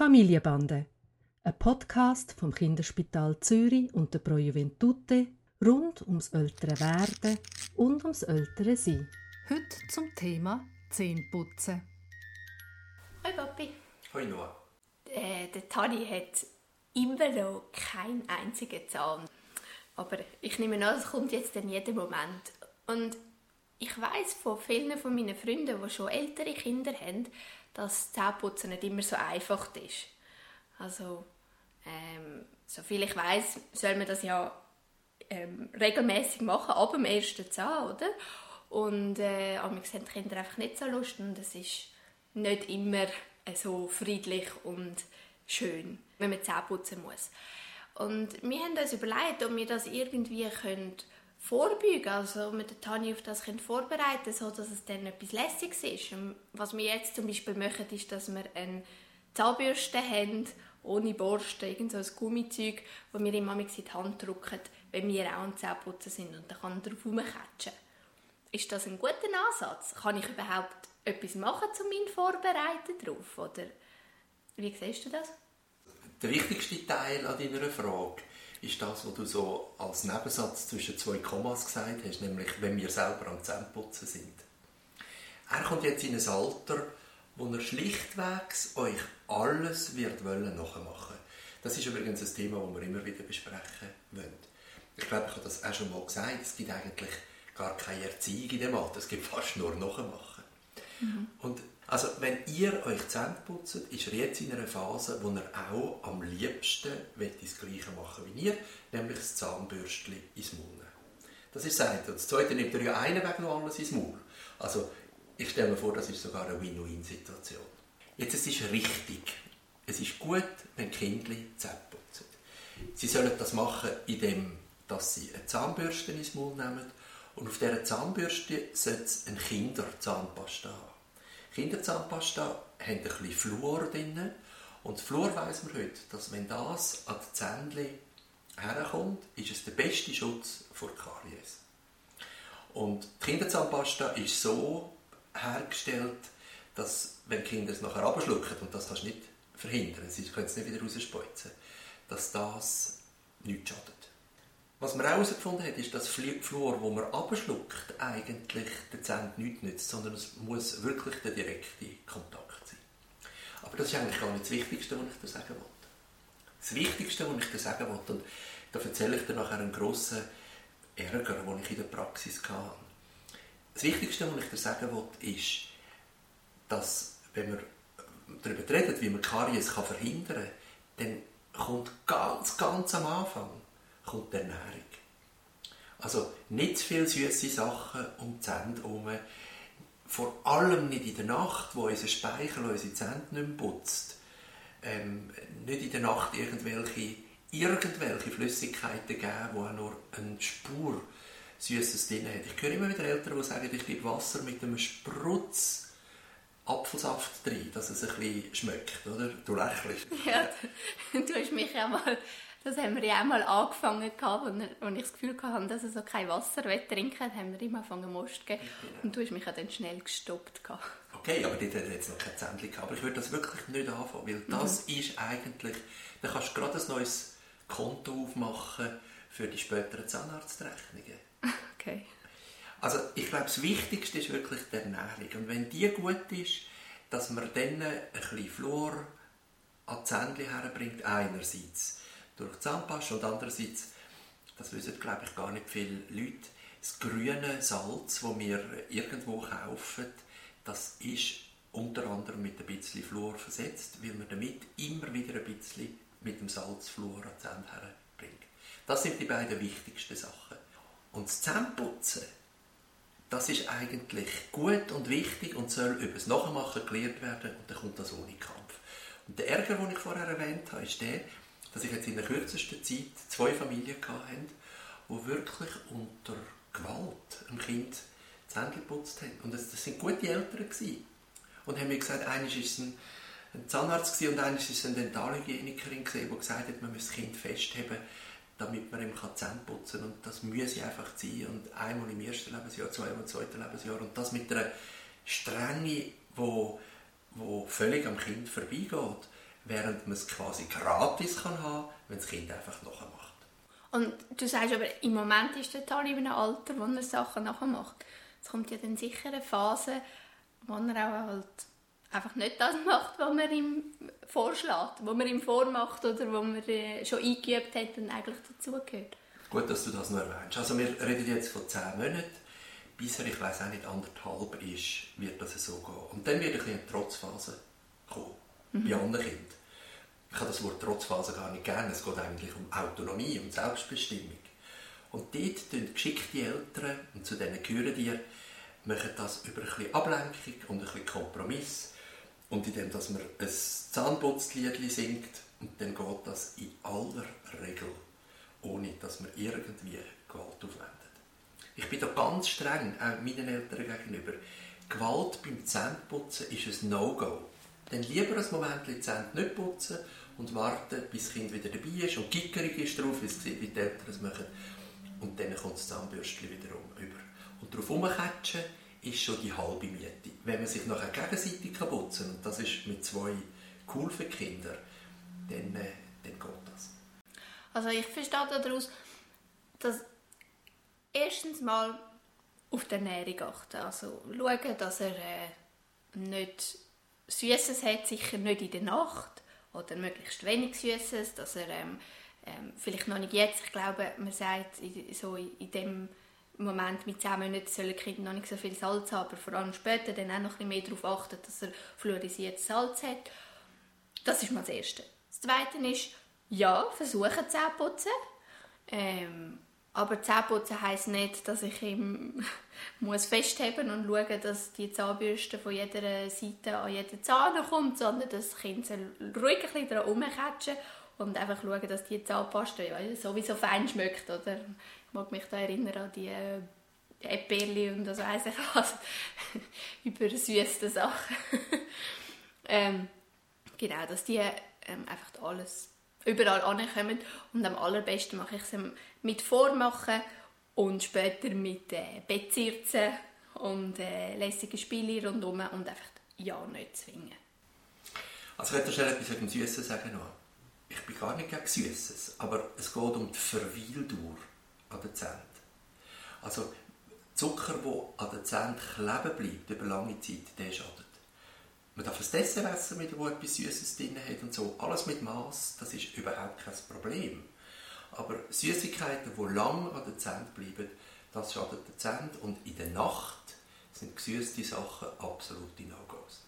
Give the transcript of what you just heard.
Familienbande, ein Podcast vom Kinderspital Zürich und der Pro Juventute rund ums ältere Werden und ums ältere Sein. Heute zum Thema Zähneputzen. Hoi Papi. Hoi Noah. Äh, der Tani hat immer noch keinen einzigen Zahn. Aber ich nehme an, es kommt jetzt in jedem Moment. Und ich weiß von vielen von meinen Freunden, die schon ältere Kinder haben, dass Zähneputzen nicht immer so einfach ist. Also, ähm, soviel ich weiß, soll man das ja ähm, regelmäßig machen, ab dem ersten Zahn, oder? Und äh, haben die Kinder einfach nicht so Lust und es ist nicht immer so friedlich und schön, wenn man Zähne putzen muss. Und wir haben uns überlegt, ob wir das irgendwie können vorbeugen also mit der Tanja auf das können vorbereiten so dass es dann etwas Lässiges ist. Was wir jetzt zum Beispiel machen, ist, dass wir eine Zahnbürste haben, ohne Borste, irgend so ein Gummizeug, das wir immer in die Hand drücken, wenn wir auch am Zähneputzen sind und dann kann er drauf rumkatschen. Ist das ein guter Ansatz? Kann ich überhaupt etwas machen, um mich vorbereiten darauf? Oder wie siehst du das? Der wichtigste Teil an deiner Frage ist das, was du so als Nebensatz zwischen zwei Kommas gesagt hast, nämlich wenn wir selber am Zähneputzen sind. Er kommt jetzt in ein Alter, wo er schlichtweg euch alles wird wollen nachmachen. Das ist übrigens ein Thema, das wir immer wieder besprechen wollen. Ich glaube, ich habe das auch schon mal gesagt. Es gibt eigentlich gar keine Erziehung in dem Alter. Es gibt fast nur Nachmachen. Mhm. Und also, wenn ihr euch Zähne putzt, ist er jetzt in einer Phase, wo er auch am liebsten das Gleiche machen wie ihr, nämlich das Zahnbürstchen ins Maul Das ist das eine. Und das zweite nimmt er ja einen Weg noch alles ins Maul. Also, ich stelle mir vor, das ist sogar eine Win-Win-Situation. Jetzt, es ist richtig. Es ist gut, wenn Kinder Zähne putzen. Sie sollen das machen, indem dass sie eine Zahnbürste ins Maul nehmen und auf dieser Zahnbürste sollte es eine Kinderzahnpasta haben. Kinderzahnpasta haben ein bisschen Fluor drin. Und Fluor weiss man heute, dass wenn das an die Zähnchen herkommt, ist es der beste Schutz vor Karies. Und die Kinderzahnpasta ist so hergestellt, dass wenn Kinder es nachher abschlucken, und das kannst du nicht verhindern, sie können es nicht wieder rausspeuzen, dass das nichts schadet. Was man herausgefunden hat, ist, dass Fluor, das man abschluckt, eigentlich Zähnen nichts nützt, sondern es muss wirklich der direkte Kontakt sein. Aber das ist eigentlich gar nicht das Wichtigste, was ich dir sagen wollte. Das Wichtigste, was ich dir sagen wollte, und da erzähle ich dir nachher einen grossen Ärger, den ich in der Praxis hatte. Das Wichtigste, was ich dir sagen wollte, ist, dass, wenn man darüber redet, wie man Karies verhindern kann, dann kommt ganz, ganz am Anfang kommt die Ernährung. Also nicht zu viele süße Sachen um die Zähne herum. Vor allem nicht in der Nacht, wo unser Speichel unsere Zähne nicht mehr putzt. Ähm, nicht in der Nacht irgendwelche, irgendwelche Flüssigkeiten geben, die auch nur eine Spur Süßes drin haben. Ich höre immer wieder Eltern, die sagen, ich gebe Wasser mit einem Sprutz Apfelsaft drin, dass es ein bisschen schmeckt, oder? Du lächelst. Ja, du hast mich ja mal das haben wir ja auch mal angefangen, gehabt, als ich das Gefühl hatte, dass er so kein Wasser trinken will, haben wir ihm angefangen Most geben. Genau. Und du hast mich ja dann schnell gestoppt. Gehabt. Okay, aber dort hat jetzt noch kein Zähnchen gehabt. Aber ich würde das wirklich nicht anfangen, weil das mhm. ist eigentlich, da kannst du gerade ein neues Konto aufmachen für die späteren Zahnarztrechnungen. Okay. Also ich glaube, das Wichtigste ist wirklich die Ernährung. Und wenn die gut ist, dass man dann ein bisschen Fluor an die Zähnchen herbringt, einerseits durch Zahnpasta und andererseits, das wissen glaube ich gar nicht viele Leute, das grüne Salz, das wir irgendwo kaufen, das ist unter anderem mit ein bisschen Fluor versetzt, weil man damit immer wieder ein bisschen mit dem Salz Fluor an die Zähne herbringt. Das sind die beiden wichtigsten Sachen. Und das Zähneputzen, das ist eigentlich gut und wichtig und soll über das Nachmachen gelernt werden und dann kommt das ohne Kampf. Und der Ärger, den ich vorher erwähnt habe, ist der, dass ich jetzt in der kürzesten Zeit zwei Familien hatte, die wirklich unter Gewalt einem Kind die Zähne geputzt haben. Und das, das sind gute Eltern gewesen. Und haben mir gesagt, eines war ein, ein Zahnarzt und eines war eine Dentalhygienikerin, die gesagt hat, man muss das Kind festheben, damit man ihm Zähne putzen kann. Und das müsse einfach sein. Und einmal im ersten Lebensjahr, zweimal im zweiten Lebensjahr. Und das mit einer Strenge, die, die völlig am Kind vorbeigeht während man es quasi gratis kann haben wenn das Kind einfach nachmacht. Und du sagst aber, im Moment ist der Tali in einem Alter, wo er Sachen nachmacht. Es kommt ja dann sicher eine Phase, wo er auch halt einfach nicht das macht, was man ihm vorschlägt, was man ihm vormacht oder was man äh, schon eingeübt hat und eigentlich dazugehört. Gut, dass du das noch erwähnst. Also wir reden jetzt von 10 Monaten. Bis er, ich weiß auch nicht, anderthalb ist, wird das so gehen. Und dann wird ein bisschen eine Trotzphase mhm. bei anderen Kindern. Ich habe das Wort Trotzphase gar nicht gerne. Es geht eigentlich um Autonomie und Selbstbestimmung. Und dort tun geschickte Eltern, und zu denen gehören die, machen das über ein bisschen Ablenkung und ein bisschen Kompromiss. Und indem dass man ein Zahnputzlied singt, und dann geht das in aller Regel, ohne dass man irgendwie Gewalt aufwendet. Ich bin da ganz streng, auch meinen Eltern gegenüber. Gewalt beim Zähneputzen ist ein No-Go. Dann lieber ein Moment die Zähne nicht putzen und warten, bis das Kind wieder dabei ist und gickerig ist drauf, wie es die Eltern es machen. Und dann kommt das Zahnbürstchen wieder um, über. Und darauf herumkatschen ist schon die halbe Miete. Wenn man sich nachher gegenseitig putzen kann, und das ist mit zwei cool für Kinder, dann, äh, dann geht das. Also ich verstehe daraus, dass erstens mal auf die Ernährung achten. Also schauen, dass er äh, nicht Süßes hat, sicher nicht in der Nacht oder möglichst wenig Süßes, dass er ähm, ähm, vielleicht noch nicht jetzt, ich glaube, man sagt so in, in dem Moment mit 10 Monaten sollen Kinder noch nicht so viel Salz haben, aber vor allem später dann auch noch ein mehr darauf achten, dass er fluorisiertes Salz hat. Das ist mal das Erste. Das Zweite ist, ja, versuchen Zähne putzen. Ähm, aber Zähneputzen heisst nicht, dass ich ihm muss festheben und schauen, dass die Zahnbürste von jeder Seite an jeden Zahn kommt, sondern dass das Kind ruhig ein bisschen daran rumkatschen und einfach schauen, dass die Zahnpasta ja, sowieso fein schmeckt. Oder? Ich mag mich da erinnern an die äh, Erdbeerli und das weiss ich was, über süße Sachen. ähm, genau, dass die ähm, einfach alles überall ankommen und am allerbesten mache ich es mit Vormachen und später mit äh, Bettzirzen und äh, lässigen Spielen rundherum und einfach ja nicht zwingen. Also möchte schnell etwas wegen Süßen sagen noch. Ich bin gar nicht gegen Süßes, aber es geht um die Verweildauer an den Zähnen. Also Zucker, der an den Zähnen kleben bleibt über lange Zeit, der schadet. Man darf ein Dessert essen, mit wo etwas Süßes drin hat und so. Alles mit Maß, das ist überhaupt kein Problem. Aber Süßigkeiten, die lang an den Zähnen bleiben, das schadet den Zähnen. Und in der Nacht sind gesüßte Sachen absolute No-Gos.